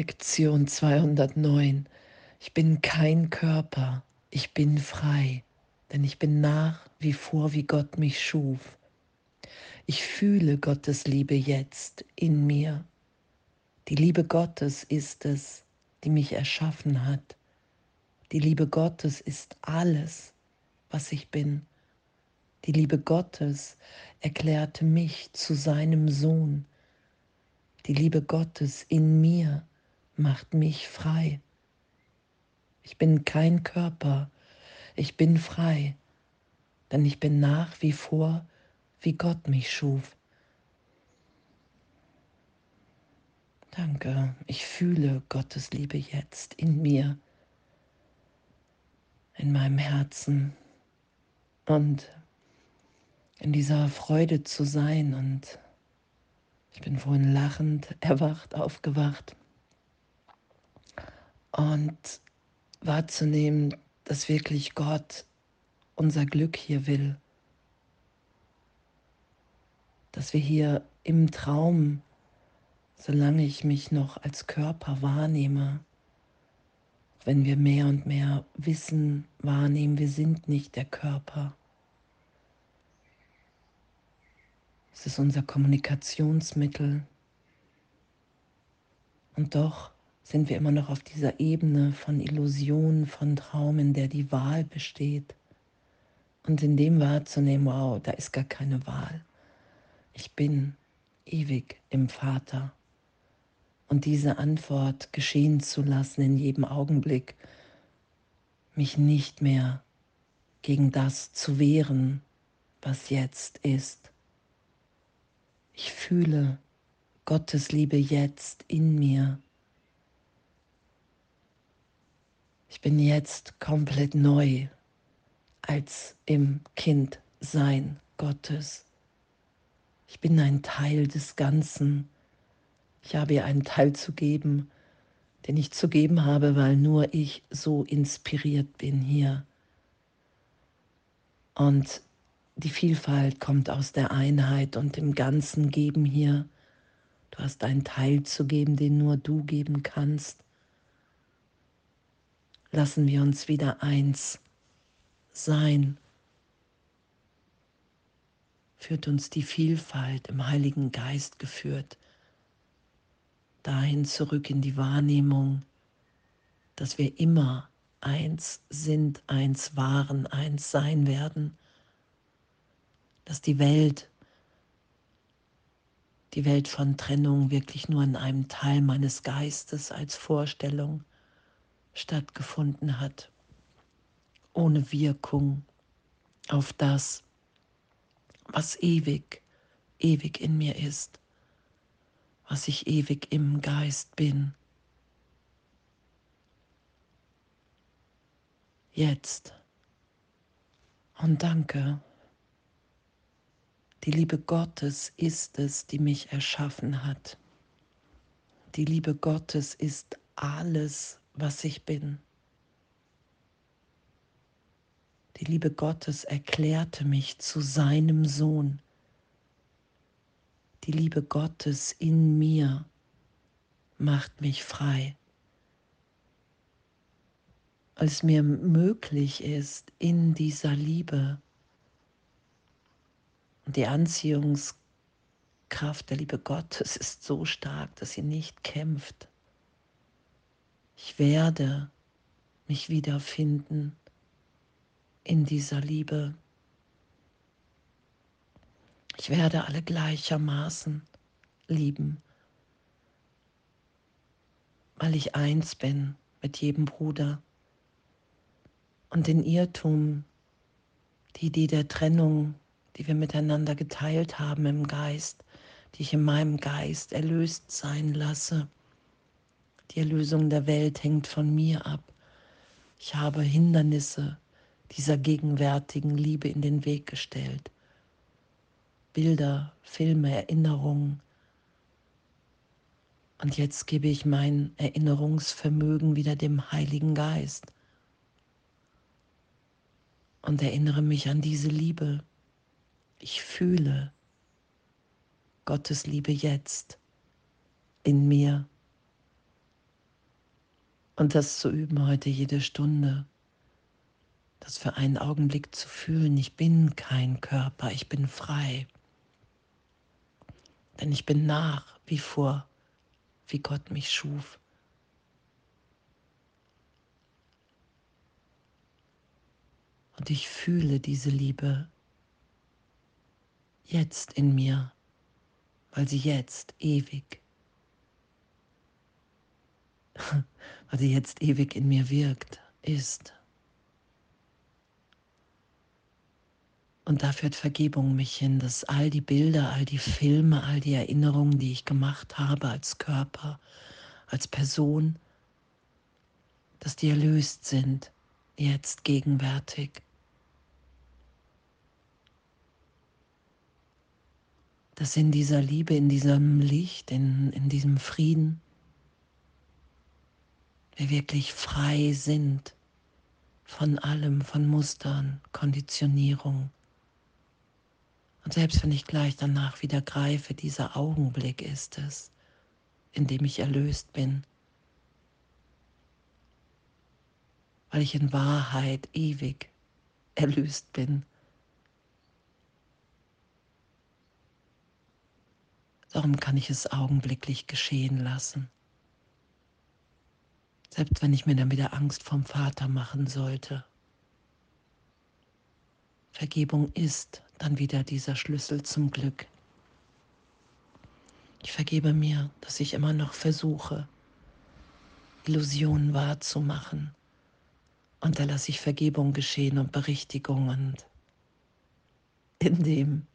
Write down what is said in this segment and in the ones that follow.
Lektion 209. Ich bin kein Körper, ich bin frei, denn ich bin nach wie vor, wie Gott mich schuf. Ich fühle Gottes Liebe jetzt in mir. Die Liebe Gottes ist es, die mich erschaffen hat. Die Liebe Gottes ist alles, was ich bin. Die Liebe Gottes erklärte mich zu seinem Sohn. Die Liebe Gottes in mir macht mich frei. Ich bin kein Körper, ich bin frei, denn ich bin nach wie vor, wie Gott mich schuf. Danke, ich fühle Gottes Liebe jetzt in mir, in meinem Herzen und in dieser Freude zu sein. Und ich bin vorhin lachend erwacht, aufgewacht und wahrzunehmen, dass wirklich Gott unser Glück hier will, dass wir hier im Traum, solange ich mich noch als Körper wahrnehme, wenn wir mehr und mehr wissen, wahrnehmen, wir sind nicht der Körper. Es ist unser Kommunikationsmittel. Und doch sind wir immer noch auf dieser Ebene von Illusion, von Traum, in der die Wahl besteht. Und in dem wahrzunehmen, wow, da ist gar keine Wahl. Ich bin ewig im Vater. Und diese Antwort geschehen zu lassen in jedem Augenblick, mich nicht mehr gegen das zu wehren, was jetzt ist. Ich fühle Gottes Liebe jetzt in mir. Bin jetzt komplett neu als im Kindsein Gottes. Ich bin ein Teil des Ganzen. Ich habe ihr einen Teil zu geben, den ich zu geben habe, weil nur ich so inspiriert bin hier. Und die Vielfalt kommt aus der Einheit und dem ganzen Geben hier. Du hast einen Teil zu geben, den nur du geben kannst lassen wir uns wieder eins sein. Führt uns die Vielfalt im Heiligen Geist geführt, dahin zurück in die Wahrnehmung, dass wir immer eins sind, eins waren, eins sein werden, dass die Welt, die Welt von Trennung wirklich nur in einem Teil meines Geistes als Vorstellung stattgefunden hat, ohne Wirkung auf das, was ewig, ewig in mir ist, was ich ewig im Geist bin. Jetzt. Und danke. Die Liebe Gottes ist es, die mich erschaffen hat. Die Liebe Gottes ist alles, was ich bin. Die Liebe Gottes erklärte mich zu seinem Sohn. Die Liebe Gottes in mir macht mich frei. Als mir möglich ist, in dieser Liebe und die Anziehungskraft der Liebe Gottes ist so stark, dass sie nicht kämpft, ich werde mich wiederfinden in dieser Liebe. Ich werde alle gleichermaßen lieben, weil ich eins bin mit jedem Bruder. Und den Irrtum, die Idee der Trennung, die wir miteinander geteilt haben im Geist, die ich in meinem Geist erlöst sein lasse, die Erlösung der Welt hängt von mir ab. Ich habe Hindernisse dieser gegenwärtigen Liebe in den Weg gestellt. Bilder, Filme, Erinnerungen. Und jetzt gebe ich mein Erinnerungsvermögen wieder dem Heiligen Geist und erinnere mich an diese Liebe. Ich fühle Gottes Liebe jetzt in mir Und das zu üben heute jede Stunde. Das für einen Augenblick zu fühlen, ich bin kein Körper, ich bin frei. Denn ich bin nach wie vor, wie Gott mich schuf. Und ich fühle diese Liebe jetzt in mir, weil sie jetzt ewig sie jetzt ewig in mir wirkt, ist. Und da führt Vergebung mich hin, dass all die Bilder, all die Filme, all die Erinnerungen, die ich gemacht habe als Körper, als Person, dass die erlöst sind, jetzt gegenwärtig. Dass in dieser Liebe, in diesem Licht, in, in diesem Frieden, wir wirklich frei sind von allem, von Mustern, Konditionierung. Und selbst wenn ich gleich danach wieder greife, dieser Augenblick ist es, in dem ich erlöst bin, weil ich in Wahrheit ewig erlöst bin. Darum kann ich es augenblicklich geschehen lassen. Selbst wenn ich mir dann wieder Angst vom Vater machen sollte. Vergebung ist dann wieder dieser Schlüssel zum Glück. Ich vergebe mir, dass ich immer noch versuche, Illusionen wahrzumachen. Und da lasse ich Vergebung geschehen und Berichtigung und in dem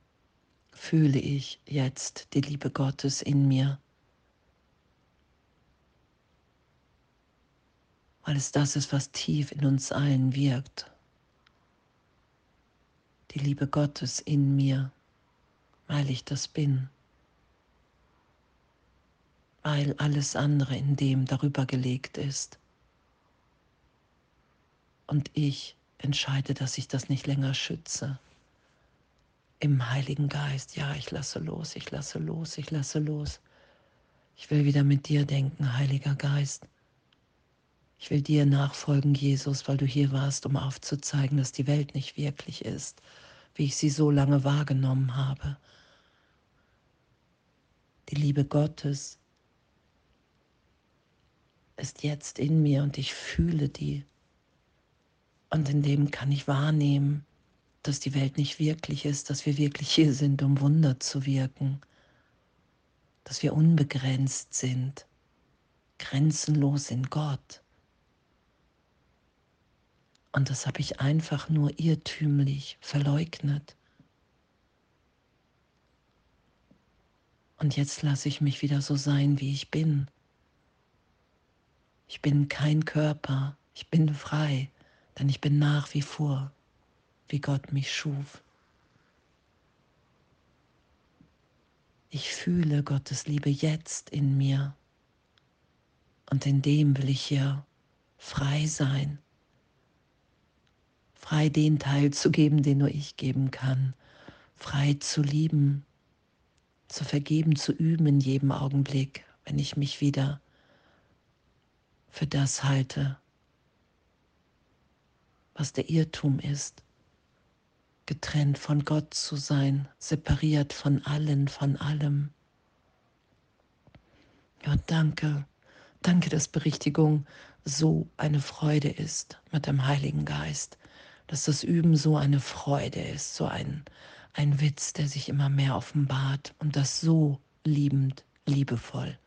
fühle ich jetzt die Liebe Gottes in mir. Weil es das ist, was tief in uns allen wirkt. Die Liebe Gottes in mir, weil ich das bin, weil alles andere in dem darüber gelegt ist. Und ich entscheide, dass ich das nicht länger schütze. Im Heiligen Geist, ja, ich lasse los, ich lasse los, ich lasse los. Ich will wieder mit dir denken, Heiliger Geist. Ich will dir nachfolgen, Jesus, weil du hier warst, um aufzuzeigen, dass die Welt nicht wirklich ist, wie ich sie so lange wahrgenommen habe. Die Liebe Gottes ist jetzt in mir und ich fühle die. Und in dem kann ich wahrnehmen, dass die Welt nicht wirklich ist, dass wir wirklich hier sind, um Wunder zu wirken, dass wir unbegrenzt sind, grenzenlos in Gott. Und das habe ich einfach nur irrtümlich verleugnet. Und jetzt lasse ich mich wieder so sein, wie ich bin. Ich bin kein Körper, ich bin frei, denn ich bin nach wie vor, wie Gott mich schuf. Ich fühle Gottes Liebe jetzt in mir und in dem will ich hier frei sein frei den Teil zu geben, den nur ich geben kann, frei zu lieben, zu vergeben, zu üben in jedem Augenblick, wenn ich mich wieder für das halte, was der Irrtum ist, getrennt von Gott zu sein, separiert von allen, von allem. Ja, danke, danke, dass Berichtigung so eine Freude ist mit dem Heiligen Geist dass das Üben so eine Freude ist, so ein, ein Witz, der sich immer mehr offenbart und das so liebend, liebevoll.